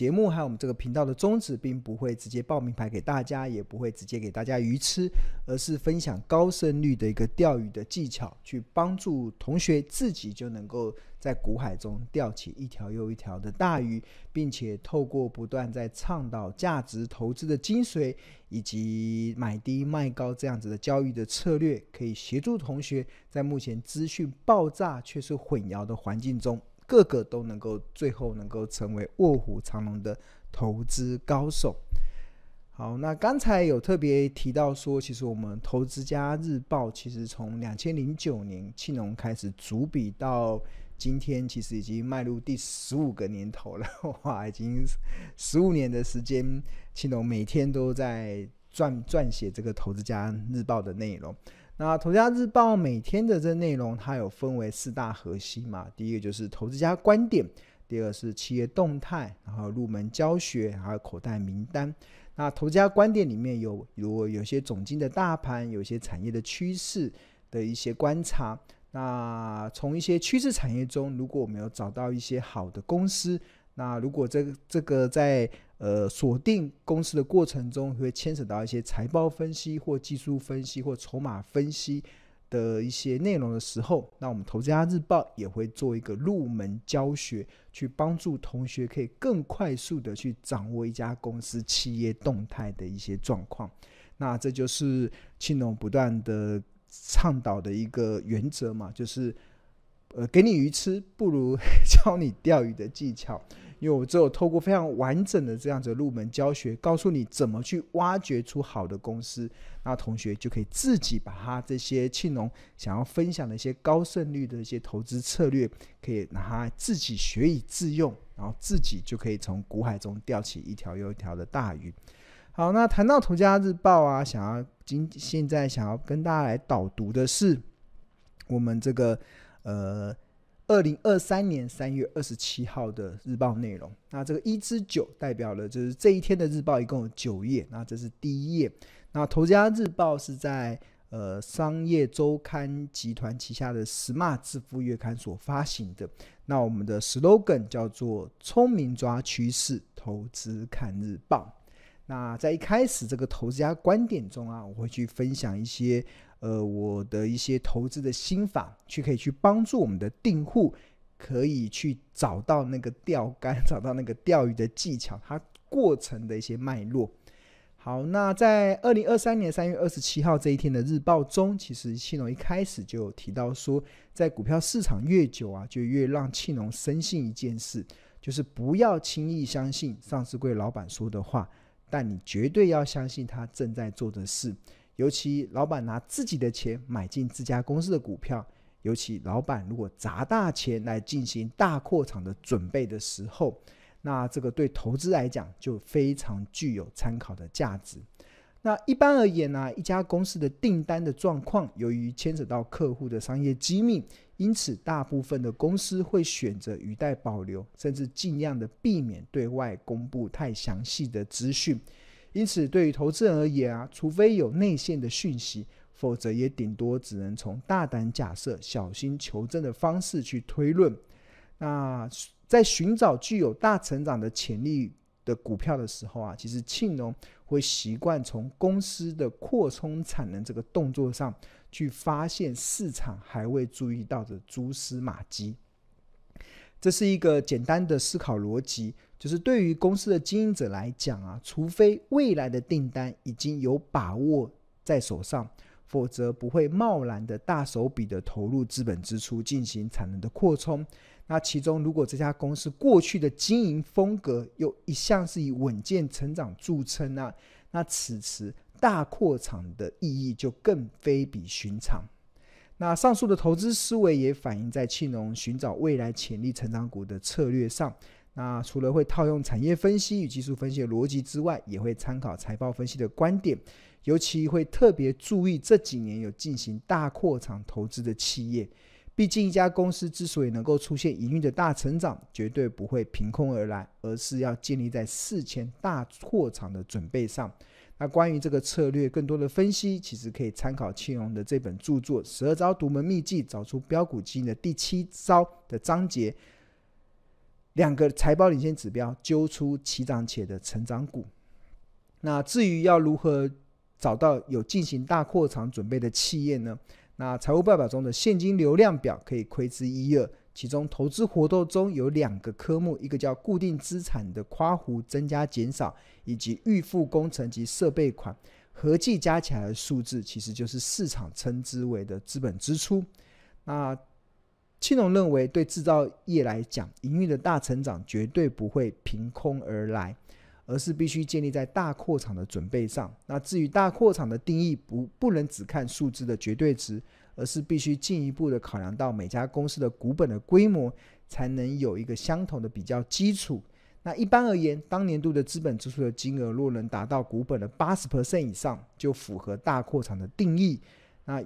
节目还有我们这个频道的宗旨，并不会直接报名牌给大家，也不会直接给大家鱼吃，而是分享高胜率的一个钓鱼的技巧，去帮助同学自己就能够在股海中钓起一条又一条的大鱼，并且透过不断在倡导价值投资的精髓，以及买低卖高这样子的交易的策略，可以协助同学在目前资讯爆炸却是混淆的环境中。个个都能够最后能够成为卧虎藏龙的投资高手。好，那刚才有特别提到说，其实我们投资家日报其实从两千零九年庆农开始主笔到今天，其实已经迈入第十五个年头了。哇，已经十五年的时间，庆农每天都在撰撰写这个投资家日报的内容。那《投资家日报》每天的这内容，它有分为四大核心嘛。第一个就是投资家观点，第二是企业动态，然后入门教学，还有口袋名单。那投资家观点里面有，如果有些总经的大盘，有些产业的趋势的一些观察。那从一些趋势产业中，如果我们有找到一些好的公司，那如果这个这个在呃，锁定公司的过程中，会牵扯到一些财报分析或技术分析或筹码分析的一些内容的时候，那我们投资家日报也会做一个入门教学，去帮助同学可以更快速的去掌握一家公司企业动态的一些状况。那这就是庆农不断的倡导的一个原则嘛，就是呃，给你鱼吃，不如 教你钓鱼的技巧。因为我只有透过非常完整的这样子入门教学，告诉你怎么去挖掘出好的公司，那同学就可以自己把他这些庆农想要分享的一些高胜率的一些投资策略，可以拿它自己学以致用，然后自己就可以从股海中钓起一条又一条的大鱼。好，那谈到《投家日报》啊，想要今现在想要跟大家来导读的是我们这个呃。二零二三年三月二十七号的日报内容，那这个一至九代表了就是这一天的日报，一共有九页。那这是第一页。那投资家日报是在呃商业周刊集团旗下的 Smart 致富月刊所发行的。那我们的 slogan 叫做“聪明抓趋势，投资看日报”。那在一开始这个投资家观点中啊，我会去分享一些。呃，我的一些投资的心法，去可以去帮助我们的订户，可以去找到那个钓竿，找到那个钓鱼的技巧，它过程的一些脉络。好，那在二零二三年三月二十七号这一天的日报中，其实庆农一开始就有提到说，在股票市场越久啊，就越让庆农深信一件事，就是不要轻易相信上市柜老板说的话，但你绝对要相信他正在做的事。尤其老板拿自己的钱买进自家公司的股票，尤其老板如果砸大钱来进行大扩厂的准备的时候，那这个对投资来讲就非常具有参考的价值。那一般而言呢、一家公司的订单的状况，由于牵扯到客户的商业机密，因此大部分的公司会选择语带保留，甚至尽量的避免对外公布太详细的资讯。因此，对于投资人而言啊，除非有内线的讯息，否则也顶多只能从大胆假设、小心求证的方式去推论。那在寻找具有大成长的潜力的股票的时候啊，其实庆农会习惯从公司的扩充产能这个动作上去发现市场还未注意到的蛛丝马迹。这是一个简单的思考逻辑。就是对于公司的经营者来讲啊，除非未来的订单已经有把握在手上，否则不会贸然的大手笔的投入资本支出进行产能的扩充。那其中，如果这家公司过去的经营风格又一向是以稳健成长著称啊，那此时大扩厂的意义就更非比寻常。那上述的投资思维也反映在庆农寻找未来潜力成长股的策略上。那除了会套用产业分析与技术分析的逻辑之外，也会参考财报分析的观点，尤其会特别注意这几年有进行大扩厂投资的企业。毕竟一家公司之所以能够出现营运的大成长，绝对不会凭空而来，而是要建立在事前大扩厂的准备上。那关于这个策略更多的分析，其实可以参考庆荣的这本著作《十二招独门秘技》，找出标股基因的第七招的章节。两个财报领先指标，揪出起涨且的成长股。那至于要如何找到有进行大扩厂准备的企业呢？那财务报表中的现金流量表可以窥知一二。其中投资活动中有两个科目，一个叫固定资产的夸弧增加减少，以及预付工程及设备款，合计加起来的数字，其实就是市场称之为的资本支出。那庆隆认为，对制造业来讲，营运的大成长绝对不会凭空而来，而是必须建立在大扩厂的准备上。那至于大扩厂的定义，不不能只看数字的绝对值。而是必须进一步的考量到每家公司的股本的规模，才能有一个相同的比较基础。那一般而言，当年度的资本支出的金额若能达到股本的八十 percent 以上，就符合大扩厂的定义。那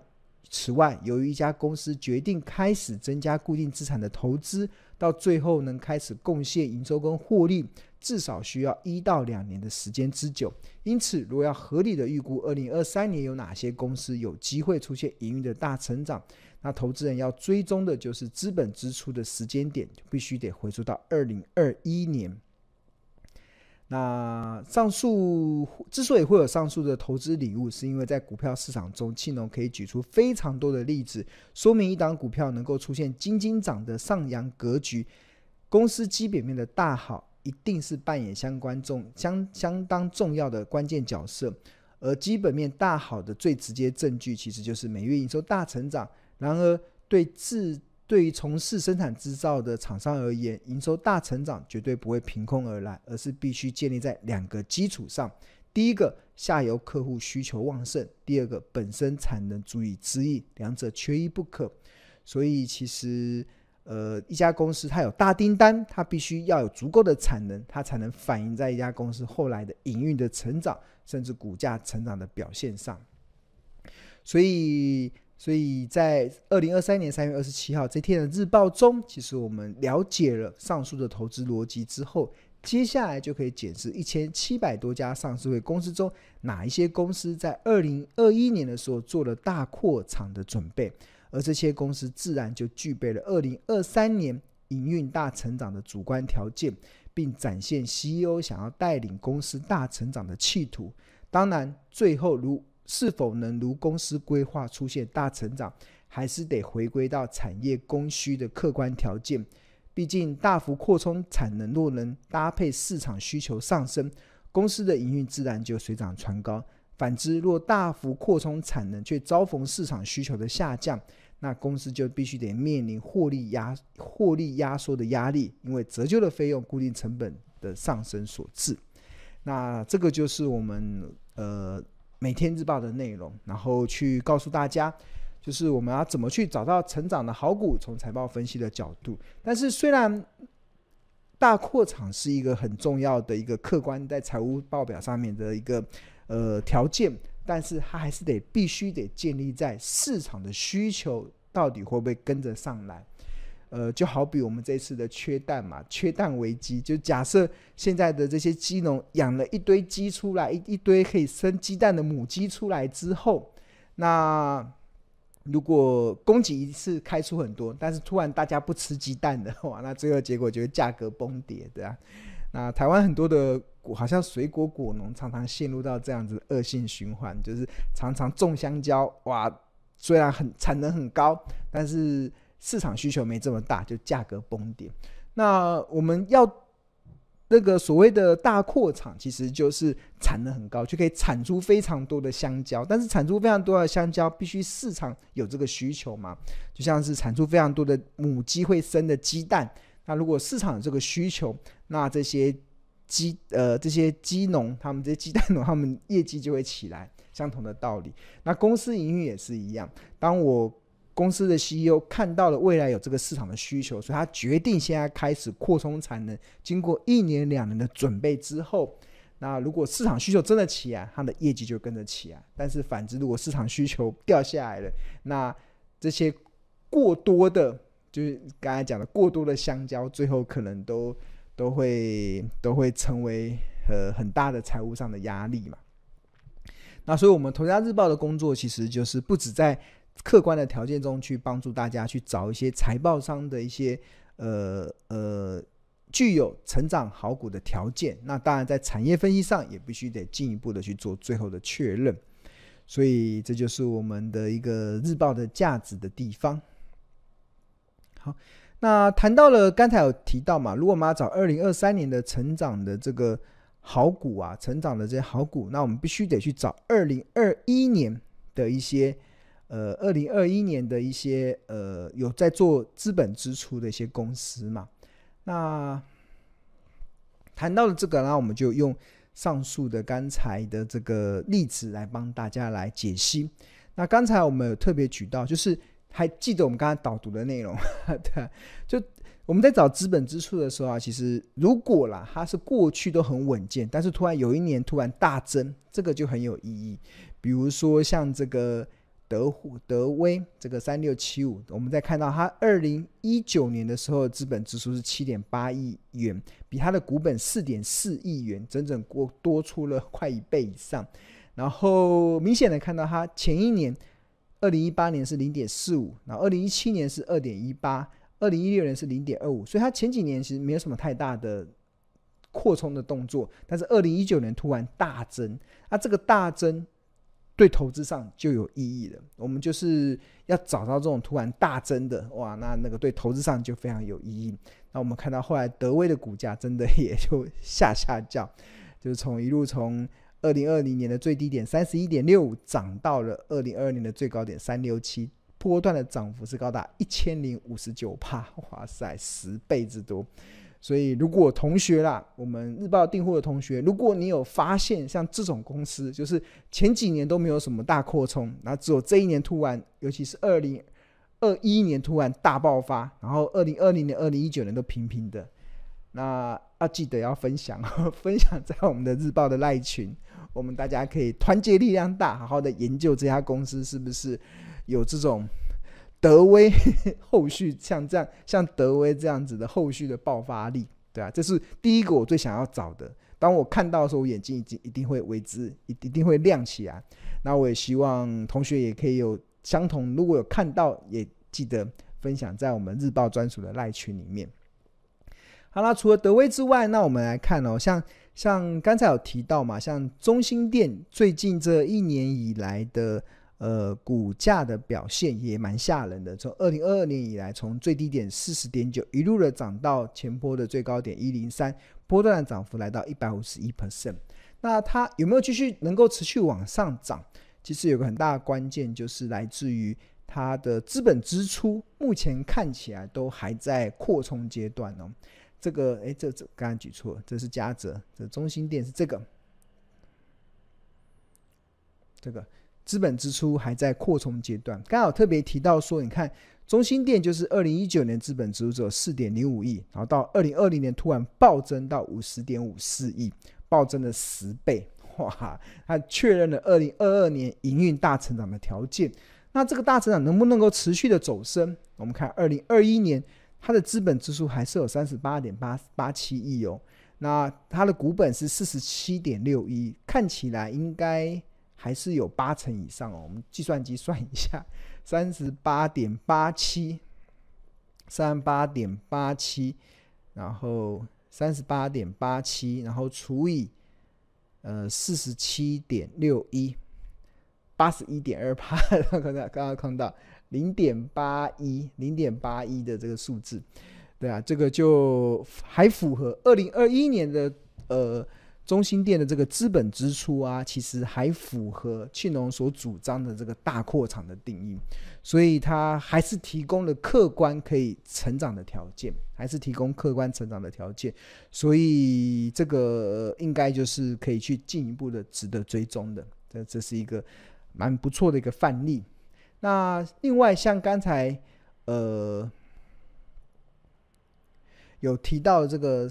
此外，由于一家公司决定开始增加固定资产的投资，到最后能开始贡献营收跟获利，至少需要一到两年的时间之久。因此，如果要合理的预估二零二三年有哪些公司有机会出现营运的大成长，那投资人要追踪的就是资本支出的时间点，就必须得回溯到二零二一年。那上述之所以会有上述的投资礼物，是因为在股票市场中，庆隆可以举出非常多的例子，说明一档股票能够出现金金涨的上扬格局，公司基本面的大好，一定是扮演相关重相相当重要的关键角色。而基本面大好的最直接证据，其实就是每月营收大成长。然而，对自对于从事生产制造的厂商而言，营收大成长绝对不会凭空而来，而是必须建立在两个基础上：第一个，下游客户需求旺盛；第二个，本身产能足以支应，两者缺一不可。所以，其实，呃，一家公司它有大订单，它必须要有足够的产能，它才能反映在一家公司后来的营运的成长，甚至股价成长的表现上。所以。所以在二零二三年三月二十七号这天的日报中，其实我们了解了上述的投资逻辑之后，接下来就可以检视一千七百多家上市会公司中，哪一些公司在二零二一年的时候做了大扩厂的准备，而这些公司自然就具备了二零二三年营运大成长的主观条件，并展现 CEO 想要带领公司大成长的企图。当然，最后如是否能如公司规划出现大成长，还是得回归到产业供需的客观条件。毕竟大幅扩充产能，若能搭配市场需求上升，公司的营运自然就水涨船高。反之，若大幅扩充产能却遭逢市场需求的下降，那公司就必须得面临获利压获利压缩的压力，因为折旧的费用、固定成本的上升所致。那这个就是我们呃。每天日报的内容，然后去告诉大家，就是我们要怎么去找到成长的好股，从财报分析的角度。但是，虽然大扩厂是一个很重要的一个客观在财务报表上面的一个呃条件，但是它还是得必须得建立在市场的需求到底会不会跟着上来。呃，就好比我们这次的缺蛋嘛，缺蛋危机。就假设现在的这些鸡农养了一堆鸡出来，一一堆可以生鸡蛋的母鸡出来之后，那如果供给一次开出很多，但是突然大家不吃鸡蛋的 话，那最后结果就是价格崩跌，对啊。那台湾很多的果好像水果果农常常陷入到这样子恶性循环，就是常常种香蕉，哇，虽然很产能很高，但是。市场需求没这么大，就价格崩跌。那我们要那个所谓的大扩厂，其实就是产能很高，就可以产出非常多的香蕉。但是产出非常多的香蕉，必须市场有这个需求嘛？就像是产出非常多的母鸡会生的鸡蛋。那如果市场有这个需求，那这些鸡呃这些鸡农，他们这些鸡蛋农，他们业绩就会起来。相同的道理，那公司营运也是一样。当我公司的 CEO 看到了未来有这个市场的需求，所以他决定现在开始扩充产能。经过一年两年的准备之后，那如果市场需求真的起来，他的业绩就跟着起来。但是反之，如果市场需求掉下来了，那这些过多的，就是刚才讲的过多的香蕉，最后可能都都会都会成为呃很大的财务上的压力嘛。那所以，我们头家日报的工作其实就是不止在。客观的条件中去帮助大家去找一些财报商的一些呃呃具有成长好股的条件。那当然，在产业分析上也必须得进一步的去做最后的确认。所以，这就是我们的一个日报的价值的地方。好，那谈到了刚才有提到嘛，如果我们要找二零二三年的成长的这个好股啊，成长的这些好股，那我们必须得去找二零二一年的一些。呃，二零二一年的一些呃，有在做资本支出的一些公司嘛。那谈到了这个，那我们就用上述的刚才的这个例子来帮大家来解析。那刚才我们有特别举到，就是还记得我们刚才导读的内容，对，就我们在找资本支出的时候啊，其实如果啦，它是过去都很稳健，但是突然有一年突然大增，这个就很有意义。比如说像这个。德虎德威这个三六七五，我们再看到它二零一九年的时候，资本支出是七点八亿元，比它的股本四点四亿元，整整过多出了快一倍以上。然后明显的看到它前一年二零一八年是零点四五，然后二零一七年是二点一八，二零一六年是零点二五，所以它前几年其实没有什么太大的扩充的动作，但是二零一九年突然大增，那这个大增。对投资上就有意义了。我们就是要找到这种突然大增的，哇，那那个对投资上就非常有意义。那我们看到后来德威的股价真的也就下下降，就是从一路从二零二零年的最低点三十一点六五涨到了二零二二年的最高点三六七，波段的涨幅是高达一千零五十九帕，哇塞，十倍之多。所以，如果同学啦，我们日报订货的同学，如果你有发现像这种公司，就是前几年都没有什么大扩充，那只有这一年突然，尤其是二零二一年突然大爆发，然后二零二零年、二零一九年都平平的，那要记得要分享，分享在我们的日报的赖群，我们大家可以团结力量大，好好的研究这家公司是不是有这种。德威 后续像这样，像德威这样子的后续的爆发力，对啊，这是第一个我最想要找的。当我看到的时候，我眼睛已经一定会为之，一一定会亮起来。那我也希望同学也可以有相同，如果有看到，也记得分享在我们日报专属的赖群里面。好了，除了德威之外，那我们来看哦，像像刚才有提到嘛，像中兴电最近这一年以来的。呃，股价的表现也蛮吓人的。从二零二二年以来，从最低点四十点九一路的涨到前波的最高点一零三，波段涨幅来到一百五十一 percent。那它有没有继续能够持续往上涨？其实有个很大的关键就是来自于它的资本支出，目前看起来都还在扩充阶段哦。这个，哎，这这刚刚举错了，这是嘉泽，这中心店是这个，这个。资本支出还在扩充阶段，刚好特别提到说，你看中心店就是二零一九年资本支出只有四点零五亿，然后到二零二零年突然暴增到五十点五四亿，暴增了十倍，哇！它确认了二零二二年营运大成长的条件。那这个大成长能不能够持续的走升？我们看二零二一年它的资本支出还是有三十八点八八七亿哦，那它的股本是四十七点六一，看起来应该。还是有八成以上哦，我们计算机算一下，三十八点八七，三十八点八七，然后三十八点八七，然后除以呃四十七点六一，八十一点二八，刚 刚刚刚看到零点八一，零点八一的这个数字，对啊，这个就还符合二零二一年的呃。中心店的这个资本支出啊，其实还符合庆隆所主张的这个大扩厂的定义，所以它还是提供了客观可以成长的条件，还是提供客观成长的条件，所以这个应该就是可以去进一步的值得追踪的，这这是一个蛮不错的一个范例。那另外像刚才呃有提到这个。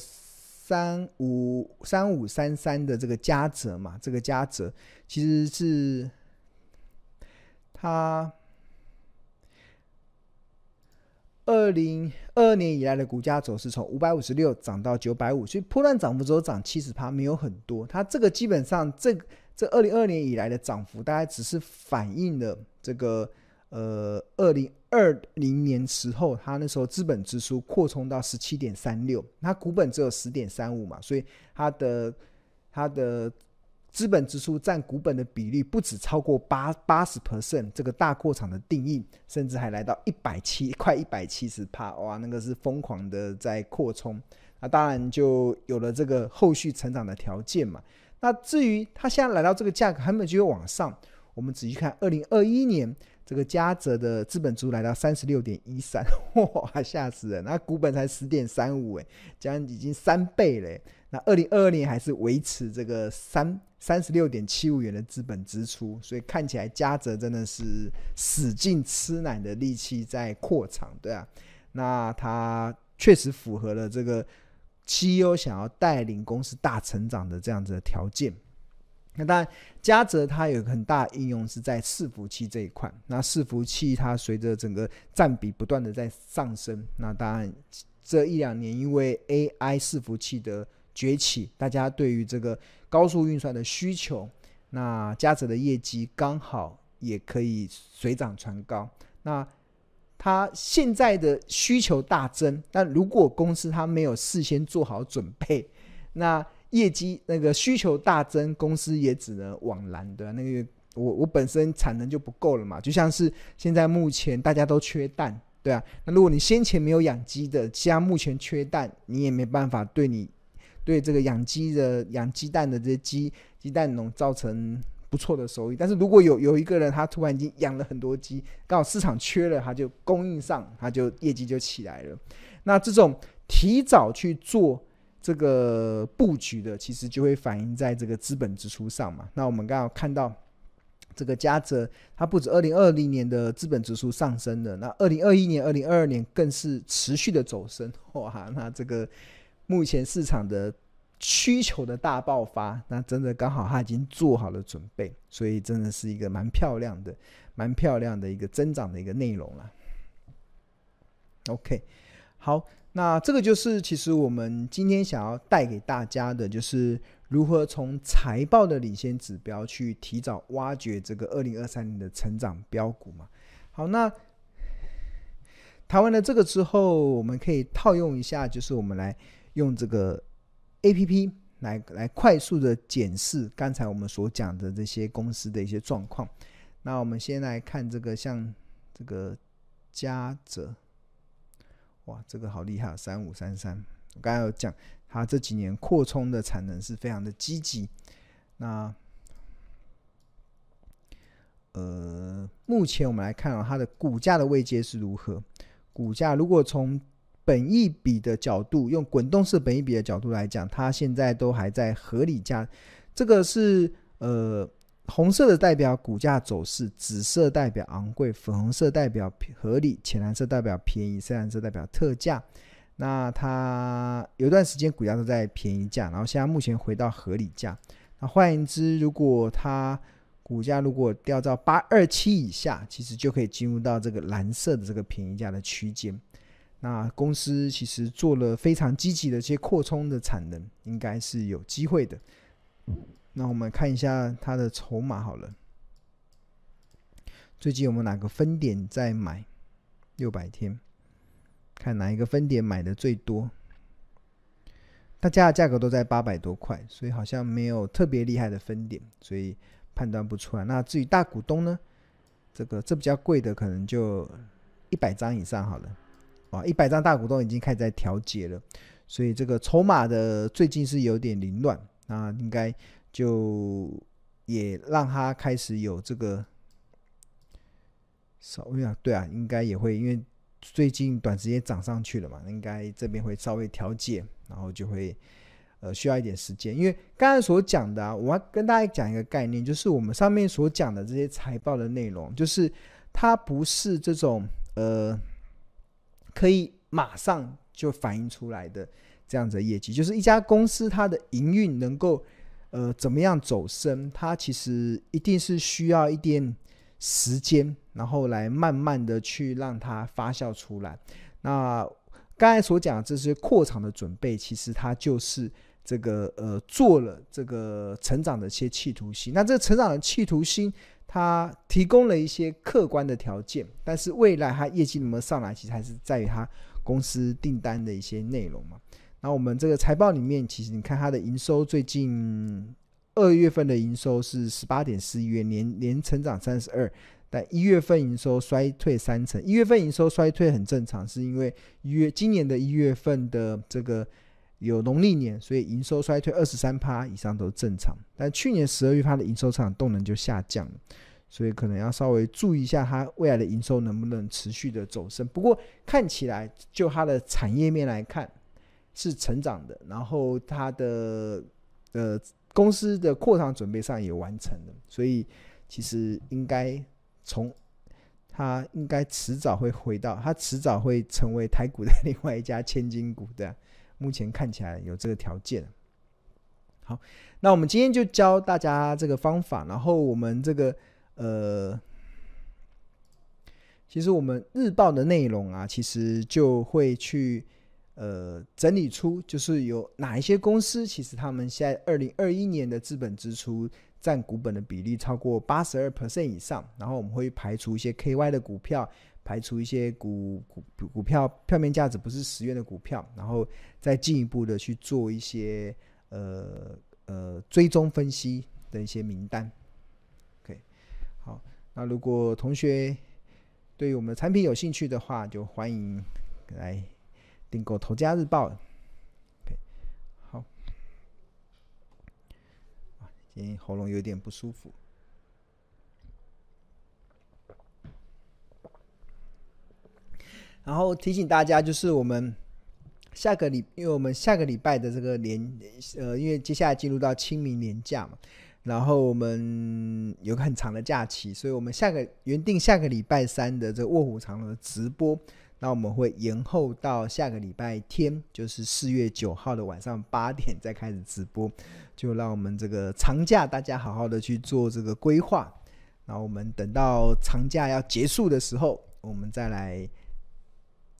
三五三五三三的这个加折嘛，这个加折其实是它二零二二年以来的股价走势，从五百五十六涨到九百五，所以波段涨幅只有涨七十趴，没有很多。它这个基本上这这二零二二年以来的涨幅，大概只是反映了这个呃二零二零年时候，他那时候资本支出扩充到十七点三六，他股本只有十点三五嘛，所以他的他的资本支出占股本的比例不止超过八八十 percent，这个大扩厂的定义，甚至还来到一百七快一百七十趴，哇，那个是疯狂的在扩充，那当然就有了这个后续成长的条件嘛。那至于他现在来到这个价格，还没有机会往上。我们仔细看，二零二一年这个嘉泽的资本支出来到三十六点一三，哇，吓死人！那股本才十点三五，哎，将已经三倍嘞。那二零二二年还是维持这个三三十六点七五元的资本支出，所以看起来嘉泽真的是使劲吃奶的力气在扩厂，对啊。那他确实符合了这个 CEO 想要带领公司大成长的这样子的条件。那当然，嘉泽它有很大应用是在伺服器这一块。那伺服器它随着整个占比不断的在上升，那当然这一两年因为 AI 伺服器的崛起，大家对于这个高速运算的需求，那嘉泽的业绩刚好也可以水涨船高。那它现在的需求大增，但如果公司它没有事先做好准备，那业绩那个需求大增，公司也只能枉然的。那个我我本身产能就不够了嘛，就像是现在目前大家都缺蛋，对啊。那如果你先前没有养鸡的，现在目前缺蛋，你也没办法对你对这个养鸡的养鸡蛋的这些鸡鸡蛋农造成不错的收益。但是如果有有一个人他突然间养了很多鸡，刚好市场缺了，他就供应上，他就业绩就起来了。那这种提早去做。这个布局的其实就会反映在这个资本支出上嘛。那我们刚刚看到这个嘉泽，它不止二零二零年的资本支出上升了，那二零二一年、二零二二年更是持续的走升。哇，那这个目前市场的需求的大爆发，那真的刚好它已经做好了准备，所以真的是一个蛮漂亮的、蛮漂亮的一个增长的一个内容了。OK，好。那这个就是其实我们今天想要带给大家的，就是如何从财报的领先指标去提早挖掘这个二零二三年的成长标股嘛。好，那谈完了这个之后，我们可以套用一下，就是我们来用这个 APP 来来快速的检视刚才我们所讲的这些公司的一些状况。那我们先来看这个，像这个嘉泽。哇，这个好厉害！三五三三，我刚才有讲，它这几年扩充的产能是非常的积极。那呃，目前我们来看啊，它的股价的位阶是如何？股价如果从本益比的角度，用滚动式本益比的角度来讲，它现在都还在合理价。这个是呃。红色的代表股价走势，紫色代表昂贵，粉红色代表合理，浅蓝色代表便宜，深蓝色代表特价。那它有段时间股价都在便宜价，然后现在目前回到合理价。那换言之，如果它股价如果掉到八二七以下，其实就可以进入到这个蓝色的这个便宜价的区间。那公司其实做了非常积极的一些扩充的产能，应该是有机会的。那我们看一下它的筹码好了。最近有没有哪个分点在买？六百天，看哪一个分点买的最多？大家的价格都在八百多块，所以好像没有特别厉害的分点，所以判断不出来。那至于大股东呢？这个这比较贵的，可能就一百张以上好了。哇，一百张大股东已经开始在调节了，所以这个筹码的最近是有点凌乱。那应该。就也让他开始有这个稍微啊，对啊，应该也会，因为最近短时间涨上去了嘛，应该这边会稍微调节，然后就会呃需要一点时间。因为刚才所讲的啊，我要跟大家讲一个概念，就是我们上面所讲的这些财报的内容，就是它不是这种呃可以马上就反映出来的这样子的业绩，就是一家公司它的营运能够。呃，怎么样走深？它其实一定是需要一点时间，然后来慢慢的去让它发酵出来。那刚才所讲的这些扩厂的准备，其实它就是这个呃做了这个成长的一些企图心。那这成长的企图心，它提供了一些客观的条件，但是未来它业绩能不能上来，其实还是在于它公司订单的一些内容嘛。那我们这个财报里面，其实你看它的营收，最近二月份的营收是十八点四亿元，年年成长三十二，但一月份营收衰退三成。一月份营收衰退很正常，是因为一月今年的一月份的这个有农历年，所以营收衰退二十三趴以上都正常。但去年十二月它的营收市场动能就下降了，所以可能要稍微注意一下它未来的营收能不能持续的走升。不过看起来就它的产业面来看。是成长的，然后它的呃公司的扩张准备上也完成了，所以其实应该从它应该迟早会回到，它迟早会成为台股的另外一家千金股的，目前看起来有这个条件。好，那我们今天就教大家这个方法，然后我们这个呃，其实我们日报的内容啊，其实就会去。呃，整理出就是有哪一些公司，其实他们现在二零二一年的资本支出占股本的比例超过八十二 percent 以上，然后我们会排除一些 KY 的股票，排除一些股股股票票面价值不是十元的股票，然后再进一步的去做一些呃呃追踪分析的一些名单。OK，好，那如果同学对于我们的产品有兴趣的话，就欢迎来。订购《头家日报》，OK，好。今天喉咙有点不舒服。然后提醒大家，就是我们下个礼，因为我们下个礼拜的这个年，呃，因为接下来进入到清明年假嘛，然后我们有个很长的假期，所以我们下个原定下个礼拜三的这个卧虎藏龙的直播。那我们会延后到下个礼拜天，就是四月九号的晚上八点再开始直播，就让我们这个长假大家好好的去做这个规划。然后我们等到长假要结束的时候，我们再来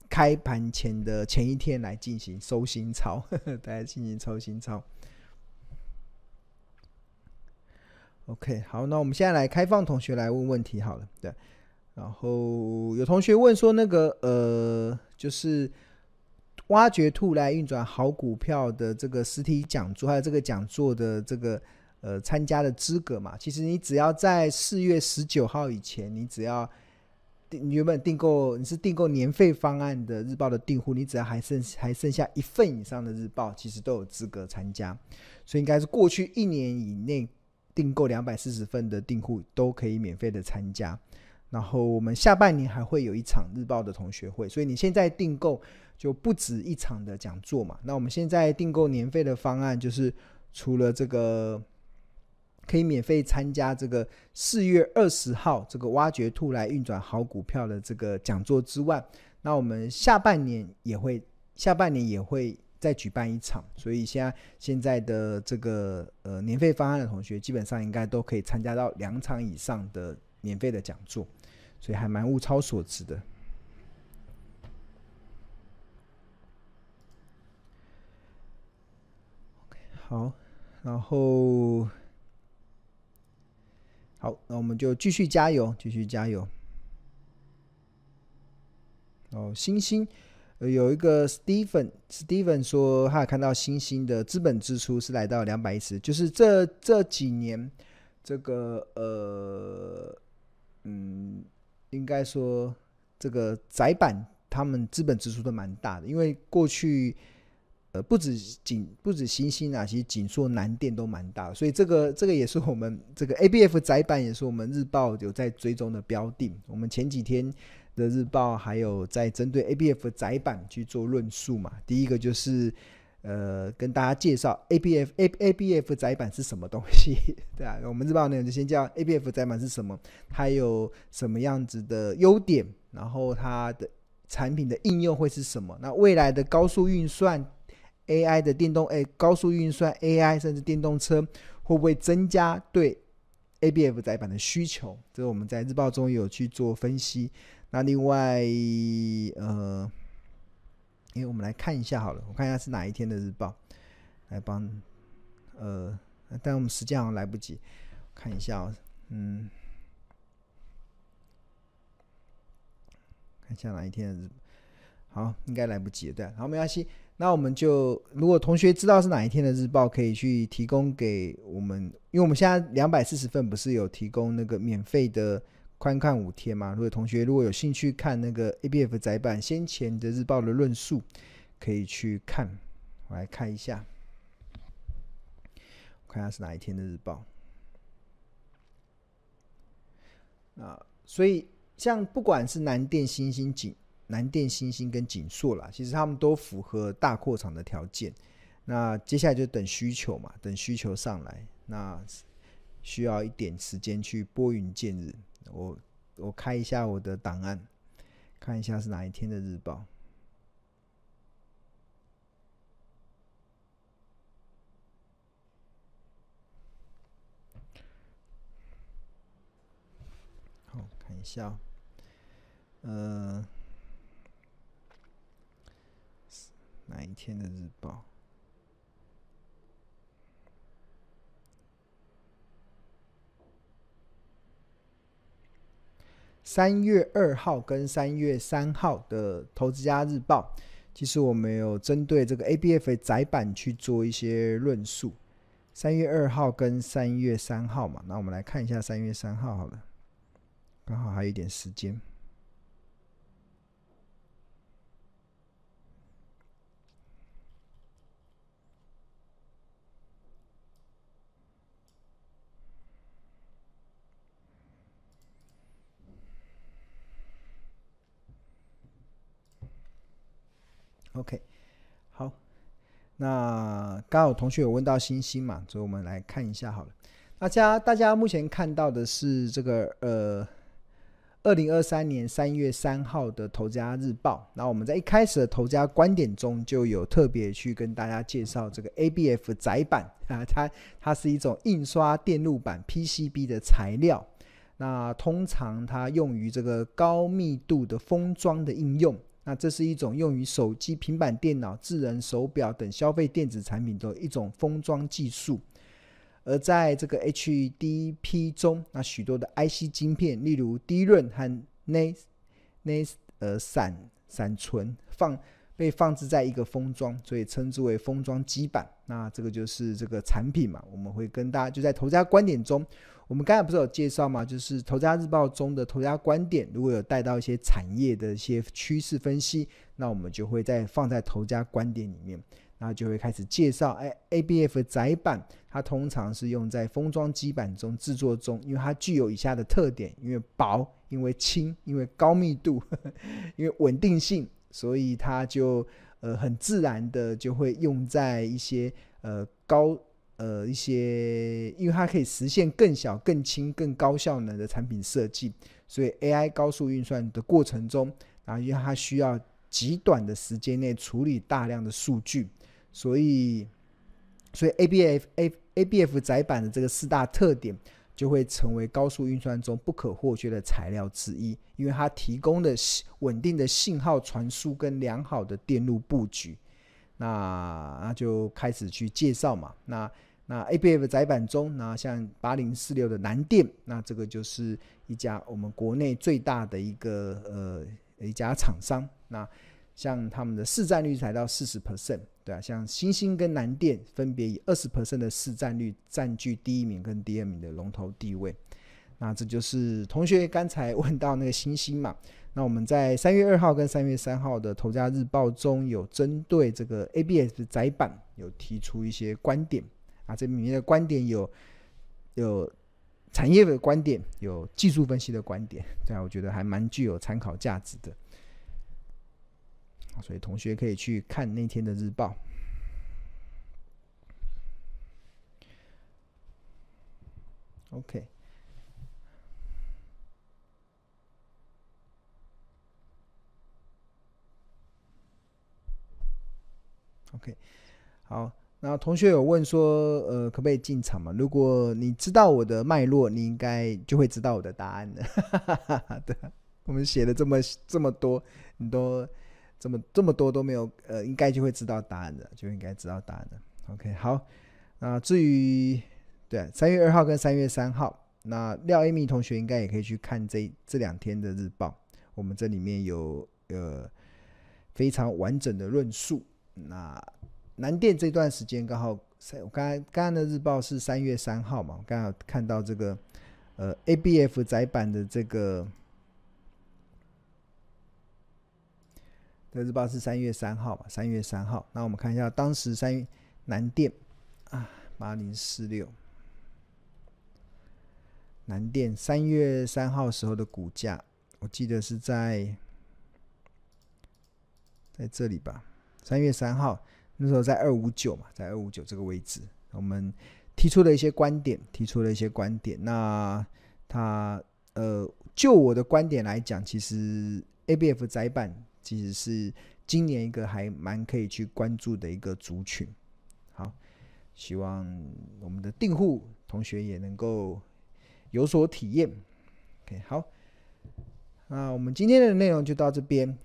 开盘前的前一天来进行收心操，呵 呵大家进行收心操。OK，好，那我们现在来开放同学来问问题好了，对。然后有同学问说，那个呃，就是挖掘兔来运转好股票的这个实体讲座，还有这个讲座的这个呃参加的资格嘛？其实你只要在四月十九号以前，你只要你原本订购你是订购年费方案的日报的订户，你只要还剩还剩下一份以上的日报，其实都有资格参加。所以应该是过去一年以内订购两百四十份的订户都可以免费的参加。然后我们下半年还会有一场日报的同学会，所以你现在订购就不止一场的讲座嘛。那我们现在订购年费的方案，就是除了这个可以免费参加这个四月二十号这个挖掘兔来运转好股票的这个讲座之外，那我们下半年也会下半年也会再举办一场。所以现在现在的这个呃年费方案的同学，基本上应该都可以参加到两场以上的免费的讲座。所以还蛮物超所值的。好，然后好，那我们就继续加油，继续加油。哦，星星，有一个 Steven，Steven 说他有看到星星的资本支出是来到两百一十，就是这这几年这个呃，嗯。应该说，这个窄板他们资本支出都蛮大的，因为过去呃不止景不止新兴啊，其实景硕南电都蛮大的，所以这个这个也是我们这个 ABF 载板也是我们日报有在追踪的标的。我们前几天的日报还有在针对 ABF 载板去做论述嘛，第一个就是。呃，跟大家介绍 A B F A A B F 载板是什么东西，对啊，我们日报呢就先叫 A B F 载板是什么，它有什么样子的优点，然后它的产品的应用会是什么？那未来的高速运算 A I 的电动诶，高速运算 A I 甚至电动车会不会增加对 A B F 载板的需求？这个我们在日报中有去做分析。那另外，呃。因为我们来看一下好了，我看一下是哪一天的日报，来帮，呃，但我们时间好像来不及，看一下、哦，嗯，看一下哪一天的日，好，应该来不及，对，好，没关系，那我们就如果同学知道是哪一天的日报，可以去提供给我们，因为我们现在两百四十份不是有提供那个免费的，观看五天嘛？如果同学如果有兴趣看那个 ABF 载版先前的日报的论述，可以去看。我来看一下，我看下是哪一天的日报。啊，所以像不管是南电、新兴、景。南电、新兴跟景硕啦，其实他们都符合大扩厂的条件。那接下来就等需求嘛，等需求上来，那需要一点时间去拨云见日。我我开一下我的档案，看一下是哪一天的日报。好，看一下，呃。哪一天的日报？三月二号跟三月三号的《投资家日报》，其实我们有针对这个 ABF 窄板去做一些论述。三月二号跟三月三号嘛，那我们来看一下三月三号好了，刚好还有一点时间。OK，好，那刚好同学有问到星星嘛，所以我们来看一下好了。大家大家目前看到的是这个呃，二零二三年三月三号的《投家日报》。那我们在一开始的《投家观点》中就有特别去跟大家介绍这个 ABF 载板啊，它它是一种印刷电路板 PCB 的材料。那通常它用于这个高密度的封装的应用。那这是一种用于手机、平板电脑、智能手表等消费电子产品的一种封装技术。而在这个 HDP 中，那许多的 IC 晶片，例如 DRAM 和 NAND NAND 呃闪闪存放被放置在一个封装，所以称之为封装基板。那这个就是这个产品嘛，我们会跟大家就在投家观点中。我们刚才不是有介绍吗？就是《投家日报》中的《投家观点》，如果有带到一些产业的一些趋势分析，那我们就会再放在《投家观点》里面，然后就会开始介绍。哎，ABF 窄板它通常是用在封装基板中制作中，因为它具有以下的特点：因为薄，因为轻，因为高密度，因为稳定性，所以它就呃很自然的就会用在一些呃高。呃，一些因为它可以实现更小、更轻、更高效能的产品设计，所以 AI 高速运算的过程中，然后因为它需要极短的时间内处理大量的数据，所以所以 ABF A ABF 载板的这个四大特点就会成为高速运算中不可或缺的材料之一，因为它提供的稳定的信号传输跟良好的电路布局。那那就开始去介绍嘛。那那 ABF 载板中，那像八零四六的南电，那这个就是一家我们国内最大的一个呃一家厂商。那像他们的市占率才到四十 percent，对啊。像新星跟南电分别以二十 percent 的市占率占据第一名跟第二名的龙头地位。那这就是同学刚才问到那个星星嘛。那我们在三月二号跟三月三号的《投家日报》中有针对这个 ABS 的窄板有提出一些观点啊，这里面的观点有有产业的观点，有技术分析的观点，对啊我觉得还蛮具有参考价值的。所以同学可以去看那天的日报。OK。OK，好，那同学有问说，呃，可不可以进场嘛？如果你知道我的脉络，你应该就会知道我的答案的。对，我们写了这么这么多，你都这么这么多都没有，呃，应该就会知道答案的，就应该知道答案的。OK，好，那至于对三月二号跟三月三号，那廖 Amy 同学应该也可以去看这这两天的日报。我们这里面有呃非常完整的论述。那南电这段时间刚好，我刚才刚刚的日报是三月三号嘛，我刚刚看到这个呃 ABF 载板的这个。这日报是三月三号吧？三月三号，那我们看一下当时三南电啊，八零四六，南电三月三号时候的股价，我记得是在在这里吧？三月三号那时候在二五九嘛，在二五九这个位置，我们提出了一些观点，提出了一些观点。那他呃，就我的观点来讲，其实 ABF 载板。其实是今年一个还蛮可以去关注的一个族群。好，希望我们的订户同学也能够有所体验。OK，好，那我们今天的内容就到这边。